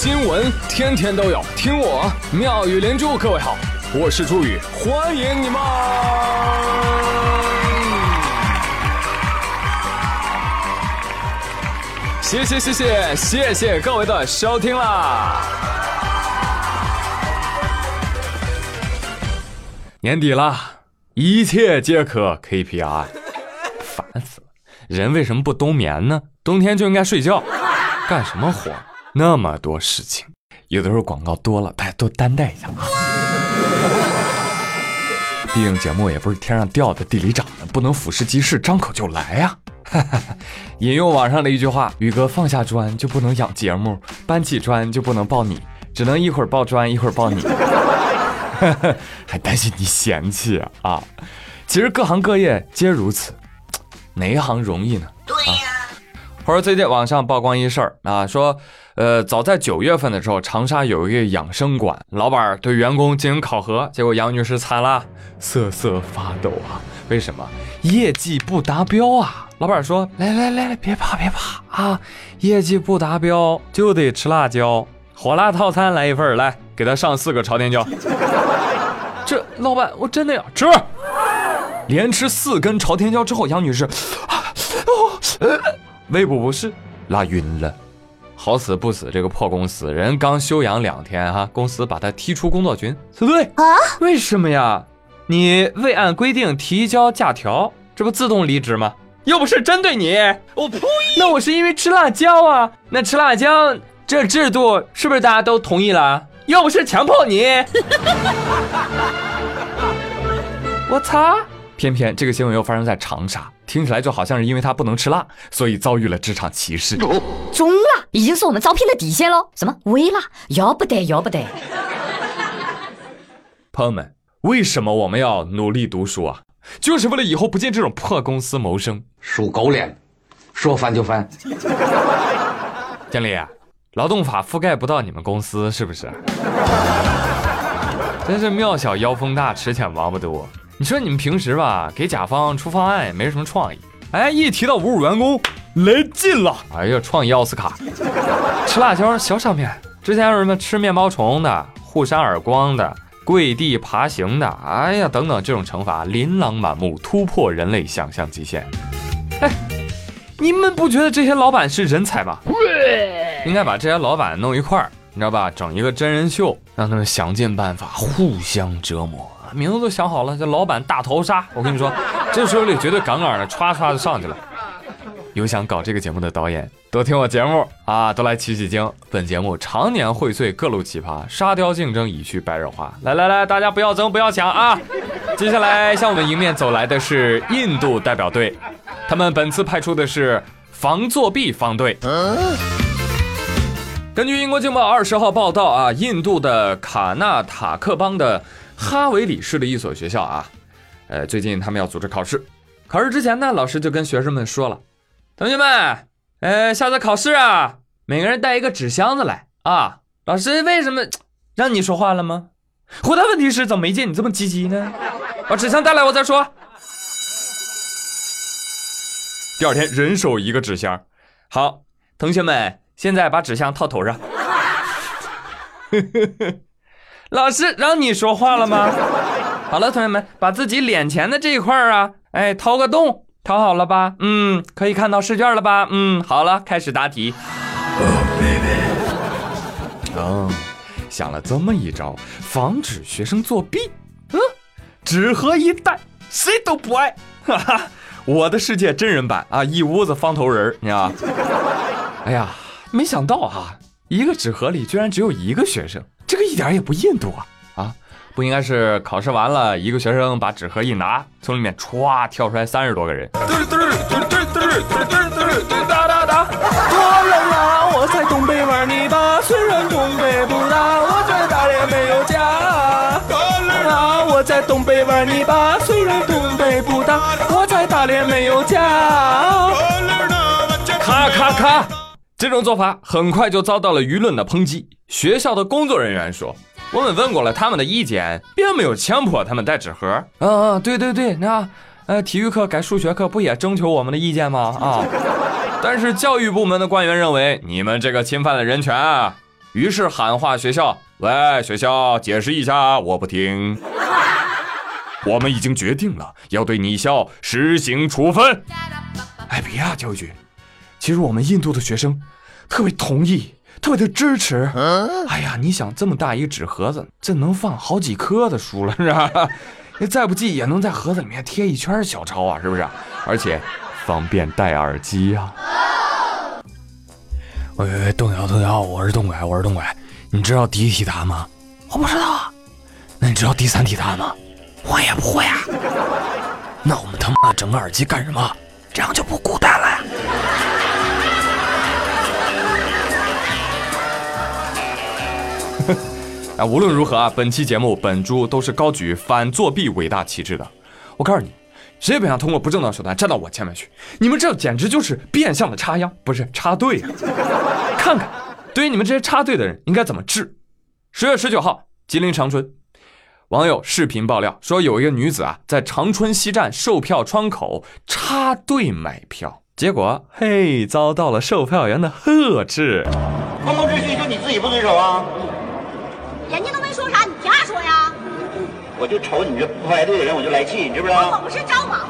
新闻天天都有，听我妙语连珠。各位好，我是朱宇，欢迎你们！谢谢谢谢谢谢各位的收听啦！年底了，一切皆可 KPI，烦死了！人为什么不冬眠呢？冬天就应该睡觉，干什么活？那么多事情，有的时候广告多了，大家多担待一下啊。毕竟节目也不是天上掉的、地里长的，不能俯视即是、张口就来呀。引用网上的一句话：“宇哥放下砖就不能养节目，搬起砖就不能抱你，只能一会儿抱砖，一会儿抱你。”还担心你嫌弃啊？其实各行各业皆如此，哪一行容易呢？对呀。或者最近网上曝光一事儿啊，说，呃，早在九月份的时候，长沙有一个养生馆，老板对员工进行考核，结果杨女士惨了，瑟瑟发抖啊！为什么？业绩不达标啊！老板说，来来来来，别怕别怕啊，业绩不达标就得吃辣椒，火辣套餐来一份，来给他上四个朝天椒。这老板我真的要吃，连吃四根朝天椒之后，杨女士，啊哦。呃胃部不适，拉晕了，好死不死，这个破公司人刚休养两天哈，公司把他踢出工作群，对不对啊？为什么呀？你未按规定提交假条，这不自动离职吗？又不是针对你，我呸！那我是因为吃辣椒啊，那吃辣椒这制度是不是大家都同意了？又不是强迫你，我擦！偏偏这个新闻又发生在长沙。听起来就好像是因为他不能吃辣，所以遭遇了职场歧视。中辣已经是我们招聘的底线喽。什么微辣？要不得，要不得。朋友们，为什么我们要努力读书啊？就是为了以后不进这种破公司谋生。属狗脸，说翻就翻。经理，劳动法覆盖不到你们公司是不是？真是庙小妖风大，池浅王八多。你说你们平时吧，给甲方出方案也没什么创意，哎，一提到侮辱员工，来劲了。哎呀，创意奥斯卡，吃辣椒小场面。之前有什么吃面包虫的、互扇耳光的、跪地爬行的，哎呀，等等，这种惩罚琳琅满目，突破人类想象极限。哎，你们不觉得这些老板是人才吗？应该把这些老板弄一块儿，你知道吧？整一个真人秀，让他们想尽办法互相折磨。名字都想好了，这老板大头杀，我跟你说，这手里绝对杠杠的，歘歘就上去了。有想搞这个节目的导演，多听我节目啊，都来取取经。本节目常年荟萃各路奇葩，沙雕竞争已去白热化。来来来，大家不要争，不要抢啊！接下来向我们迎面走来的是印度代表队，他们本次派出的是防作弊方队。根据英国镜报二十号报道啊，印度的卡纳塔克邦的。哈维里市的一所学校啊，呃，最近他们要组织考试。考试之前呢，老师就跟学生们说了：“同学们，呃，下次考试啊，每个人带一个纸箱子来啊。”老师为什么让你说话了吗？回答问题时怎么没见你这么积极呢？把纸箱带来，我再说。第二天，人手一个纸箱。好，同学们，现在把纸箱套头上。老师让你说话了吗？好了，同学们，把自己脸前的这一块啊，哎，掏个洞，掏好了吧？嗯，可以看到试卷了吧？嗯，好了，开始答题。哦，想了这么一招，防止学生作弊。嗯，纸盒一袋，谁都不爱。哈哈，我的世界真人版啊，一屋子方头人，你知道哎呀，没想到哈，一个纸盒里居然只有一个学生。这个一点也不印度啊啊！不应该是考试完了，一个学生把纸盒一拿，从里面歘跳出来三十多个人。哒哒哒！多冷啊！我在东北玩泥巴，虽然东北不大，我在大连没有家。多冷啊！我在东北玩泥巴，虽然东北不大，我在大连没有家。咔咔咔！这种做法很快就遭到了舆论的抨击。学校的工作人员说：“我们问过了他们的意见，并没有强迫他们带纸盒。”嗯嗯，对对对，那呃，体育课改数学课不也征求我们的意见吗？啊！但是教育部门的官员认为，你们这个侵犯了人权啊！于是喊话学校：“喂，学校，解释一下，我不听。我们已经决定了，要对你校实行处分。”哎，别啊，教育局。其实我们印度的学生特别同意，特别的支持。哎呀，你想这么大一个纸盒子，这能放好几颗的书了，是吧？你 再不济也能在盒子里面贴一圈小抄啊，是不是？而且方便戴耳机呀。喂喂喂，动摇动摇，我是动拐，我是动拐。你知道第一题答案吗？我不知道啊。那你知道第三题答案吗？我也不会啊。那我们他妈整个耳机干什么？这样就不孤啊，无论如何啊，本期节目本猪都是高举反作弊伟大旗帜的。我告诉你，谁也别想通过不正当手段站到我前面去。你们这简直就是变相的插秧，不是插队啊！看看，对于你们这些插队的人，应该怎么治？十月十九号，吉林长春，网友视频爆料说，有一个女子啊，在长春西站售票窗口插队买票，结果嘿，遭到了售票员的呵斥。公共秩序就你自己不遵守啊？人家都没说啥，你凭啥说呀？我就瞅你这不排队的人，我就来气，你知不知道？我不是招忙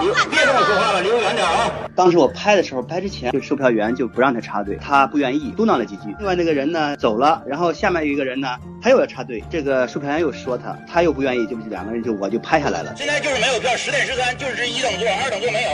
你别跟？我说话了，离我远点啊！当时我拍的时候，拍之前就售票员就不让他插队，他不愿意，嘟囔了几句。另外那个人呢走了，然后下面有一个人呢，他又要插队，这个售票员又说他，他又不愿意，就两个人就我就拍下来了。现在就是没有票，十点十三就是一等座，二等座没有。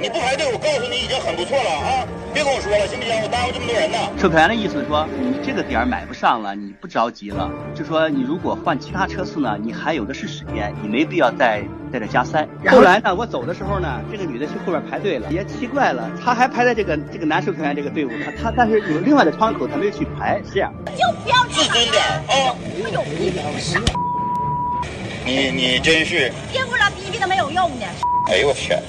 你不排队，我告诉你已经很不错了啊！别跟我说了，行不行？我耽误这么多人呢。售票员的意思是说，你这个点儿买不上了，你不着急了，就说你如果换其他车次呢，你还有的是时间，你没必要再在这加塞。后来呢，我走的时候呢，这个女的去后边排队了，也奇怪了，她还排在这个这个男售票员这个队伍，她她但是有另外的窗口，她没有去排，是这样。就不要这自尊点样，啊！没有逼逼，你你真是，别给我俩逼逼都没有用的。哎呦我天！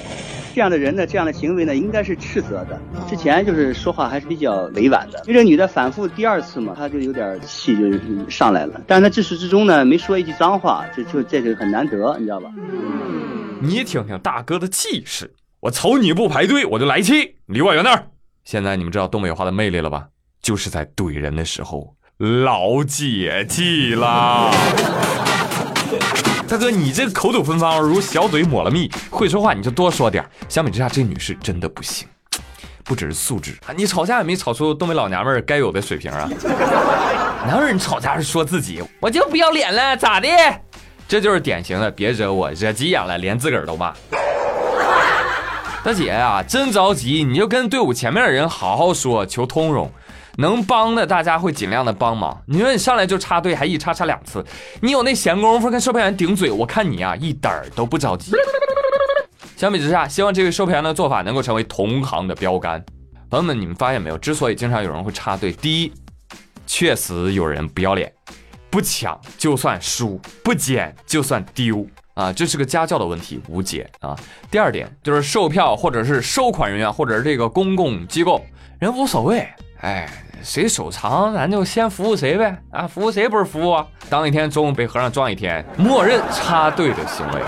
这样的人呢，这样的行为呢，应该是斥责的。之前就是说话还是比较委婉的，因为这个女的反复第二次嘛，她就有点气就嗯上来了。但是她自始至终呢，没说一句脏话，这就这个很难得，你知道吧？你听听大哥的气势，我瞅你不排队，我就来气，离我远点儿。现在你们知道东北话的魅力了吧？就是在怼人的时候老解气啦。大哥，你这个口吐芬芳，如小嘴抹了蜜，会说话你就多说点。相比之下，这女士真的不行，不只是素质啊，你吵架也没吵出东北老娘们儿该有的水平啊。哪有人吵架是说自己我就不要脸了，咋的？这就是典型的别惹我，惹急眼了连自个儿都骂。大姐呀、真着急你就跟队伍前面的人好好说，求通融。能帮的大家会尽量的帮忙。你说你上来就插队，还一插插两次，你有那闲工夫跟售票员顶嘴？我看你啊，一点儿都不着急。相比之下，希望这位售票员的做法能够成为同行的标杆。朋友们，你们发现没有？之所以经常有人会插队，第一，确实有人不要脸，不抢就算输，不捡就算丢啊，这是个家教的问题，无解啊。第二点就是售票或者是收款人员或者是这个公共机构，人无所谓，哎，谁手长咱就先服务谁呗啊，服务谁不是服务啊？当一天中午被和尚撞一天，默认插队的行为。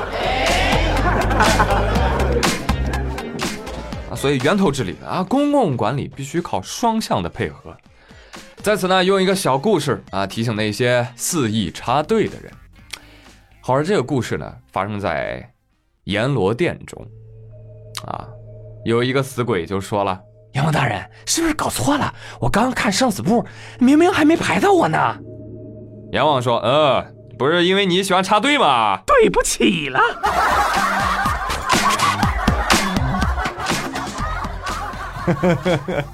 所以源头治理啊，公共管理必须靠双向的配合。在此呢，用一个小故事啊，提醒那些肆意插队的人。好而这个故事呢，发生在阎罗殿中，啊，有一个死鬼就说了：“阎王大人，是不是搞错了？我刚刚看生死簿，明明还没排到我呢。”阎王说：“呃，不是因为你喜欢插队吗？对不起了。”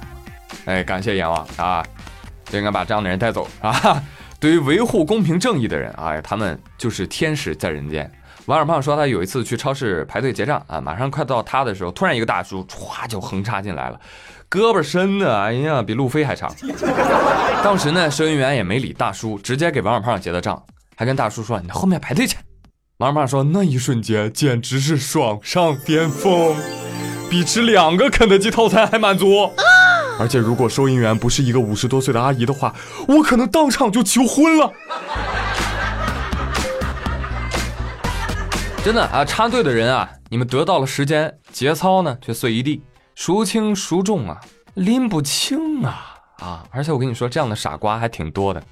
哎，感谢阎王啊，就应该把这样的人带走啊。对于维护公平正义的人啊，他们就是天使在人间。王二胖说，他有一次去超市排队结账啊，马上快到他的时候，突然一个大叔歘就横插进来了，胳膊伸的，哎呀，比路飞还长。当时呢，收银员也没理大叔，直接给王二胖结的账，还跟大叔说：“你后面排队去。”王二胖说：“那一瞬间简直是爽上巅峰，比吃两个肯德基套餐还满足。”而且如果收银员不是一个五十多岁的阿姨的话，我可能当场就求婚了。真的啊，插队的人啊，你们得到了时间，节操呢却碎一地，孰轻孰重啊，拎不清啊啊！而且我跟你说，这样的傻瓜还挺多的。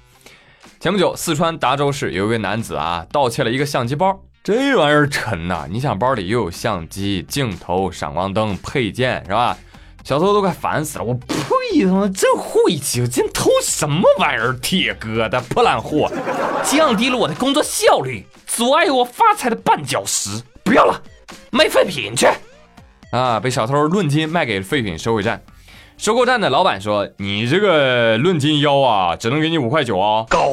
前不久，四川达州市有一位男子啊，盗窃了一个相机包，这玩意儿沉呐！你想，包里又有相机、镜头、闪光灯、配件，是吧？小偷都快烦死了！我呸！他妈真晦气，我真偷什么玩意儿？铁疙瘩、破烂货，降低了我的工作效率，阻碍我发财的绊脚石。不要了，卖废品去！啊，被小偷论斤卖给废品收购站。收购站的老板说：“你这个论斤要啊，只能给你五块九啊。”高，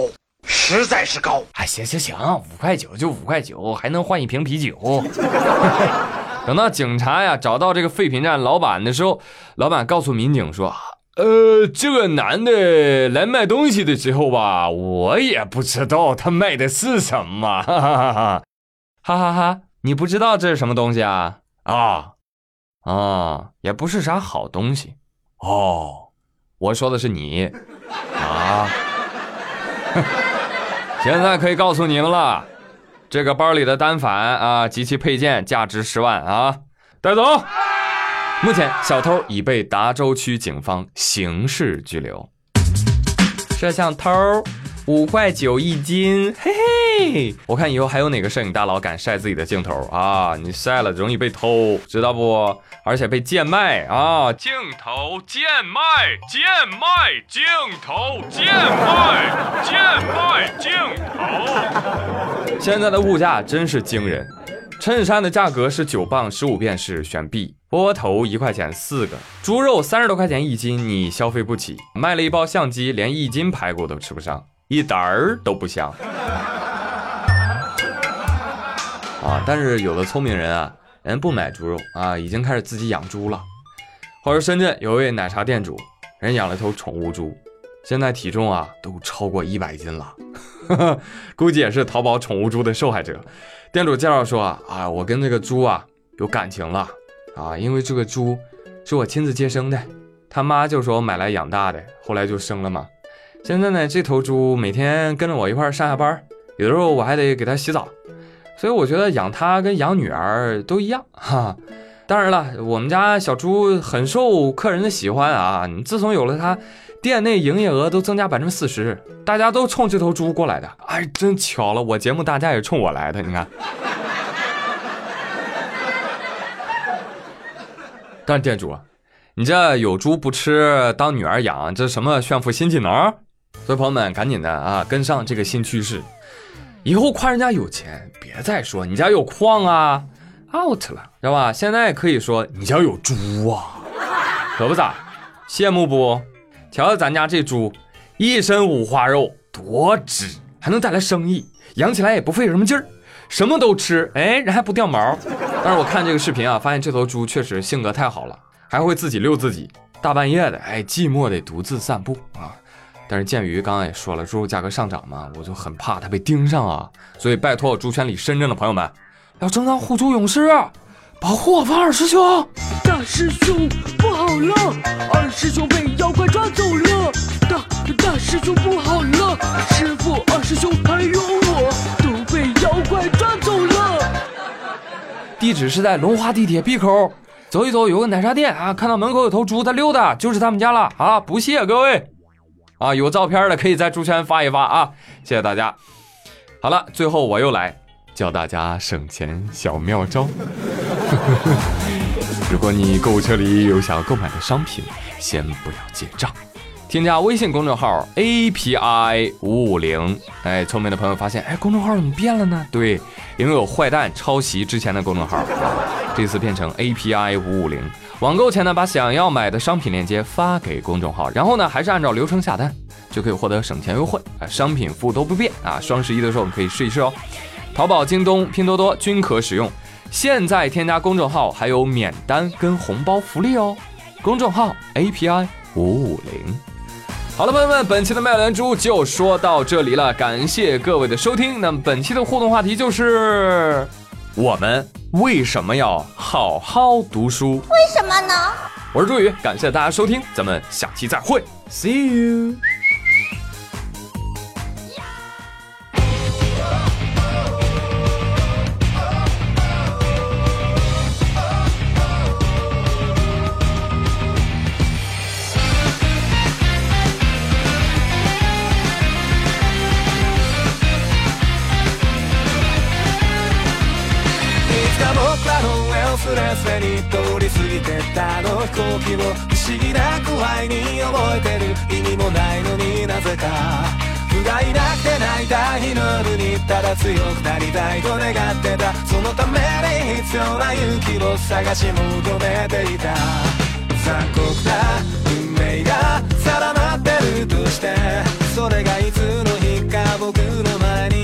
实在是高。哎，行行行，五块九就五块九，还能换一瓶啤酒。等到警察呀找到这个废品站老板的时候，老板告诉民警说：“呃，这个男的来卖东西的时候吧，我也不知道他卖的是什么，哈哈哈哈，哈哈哈！你不知道这是什么东西啊？啊啊，也不是啥好东西哦。我说的是你啊，现在可以告诉你们了。”这个包里的单反啊及其配件价值十万啊，带走。目前小偷已被达州区警方刑事拘留。摄像头。五块九一斤，嘿嘿！我看以后还有哪个摄影大佬敢晒自己的镜头啊？你晒了容易被偷，知道不？而且被贱卖啊！镜头贱卖，贱卖镜头，贱卖，贱卖镜头。现在的物价真是惊人，衬衫的价格是九磅十五便士选 B，窝窝头一块钱四个，猪肉三十多块钱一斤，你消费不起。卖了一包相机，连一斤排骨都吃不上。一点儿都不香啊！但是有的聪明人啊，人不买猪肉啊，已经开始自己养猪了。话说深圳有一位奶茶店主，人养了头宠物猪，现在体重啊都超过一百斤了，估计也是淘宝宠物猪的受害者。店主介绍说啊，我跟这个猪啊有感情了啊，因为这个猪是我亲自接生的，他妈就说我买来养大的，后来就生了嘛。现在呢，这头猪每天跟着我一块上下班，有的时候我还得给它洗澡，所以我觉得养它跟养女儿都一样哈。当然了，我们家小猪很受客人的喜欢啊。你自从有了它，店内营业额都增加百分之四十，大家都冲这头猪过来的。哎，真巧了，我节目大家也冲我来的，你看。但是店主，你这有猪不吃当女儿养，这什么炫富新技能？所以朋友们，赶紧的啊，跟上这个新趋势。以后夸人家有钱，别再说你家有矿啊，out 了，知道吧？现在可以说你家有猪啊，可不咋？羡慕不？瞧瞧咱家这猪，一身五花肉，多值，还能带来生意，养起来也不费什么劲儿，什么都吃，哎，人还不掉毛。但是我看这个视频啊，发现这头猪确实性格太好了，还会自己遛自己，大半夜的，哎，寂寞得独自散步啊。但是鉴于刚刚也说了，猪肉价格上涨嘛，我就很怕它被盯上啊，所以拜托我猪圈里深圳的朋友们，要争当护猪勇士，保护我方二师兄。大师兄不好了，二师兄被妖怪抓走了。大大师兄不好了，师傅、二师兄还有我都被妖怪抓走了。地址是在龙华地铁 B 口，走一走有个奶茶店啊，看到门口有头猪在溜达，就是他们家了啊，不谢各位。啊，有照片的可以在猪圈发一发啊！谢谢大家。好了，最后我又来教大家省钱小妙招。如果你购物车里有想要购买的商品，先不要结账，添加微信公众号 API 五五零。哎，聪明的朋友发现，哎，公众号怎么变了呢？对，因为有坏蛋抄袭之前的公众号，这次变成 API 五五零。网购前呢，把想要买的商品链接发给公众号，然后呢，还是按照流程下单，就可以获得省钱优惠啊！商品服务都不变啊！双十一的时候我们可以试一试哦。淘宝、京东、拼多多均可使用。现在添加公众号还有免单跟红包福利哦。公众号 API 五五零。好了，朋友们，本期的麦兰珠就说到这里了，感谢各位的收听。那么本期的互动话题就是我们。为什么要好好读书？为什么呢？我是朱宇，感谢大家收听，咱们下期再会，See you。に通り過ぎてったあの飛行機を不思議な具合に覚えてる意味もないのになぜか不甲斐なくて泣いた日の夜にただ強くなりたいと願ってたそのために必要な勇気を探し求めていた残酷な運命が定まってるとしてそれがいつの日か僕の前に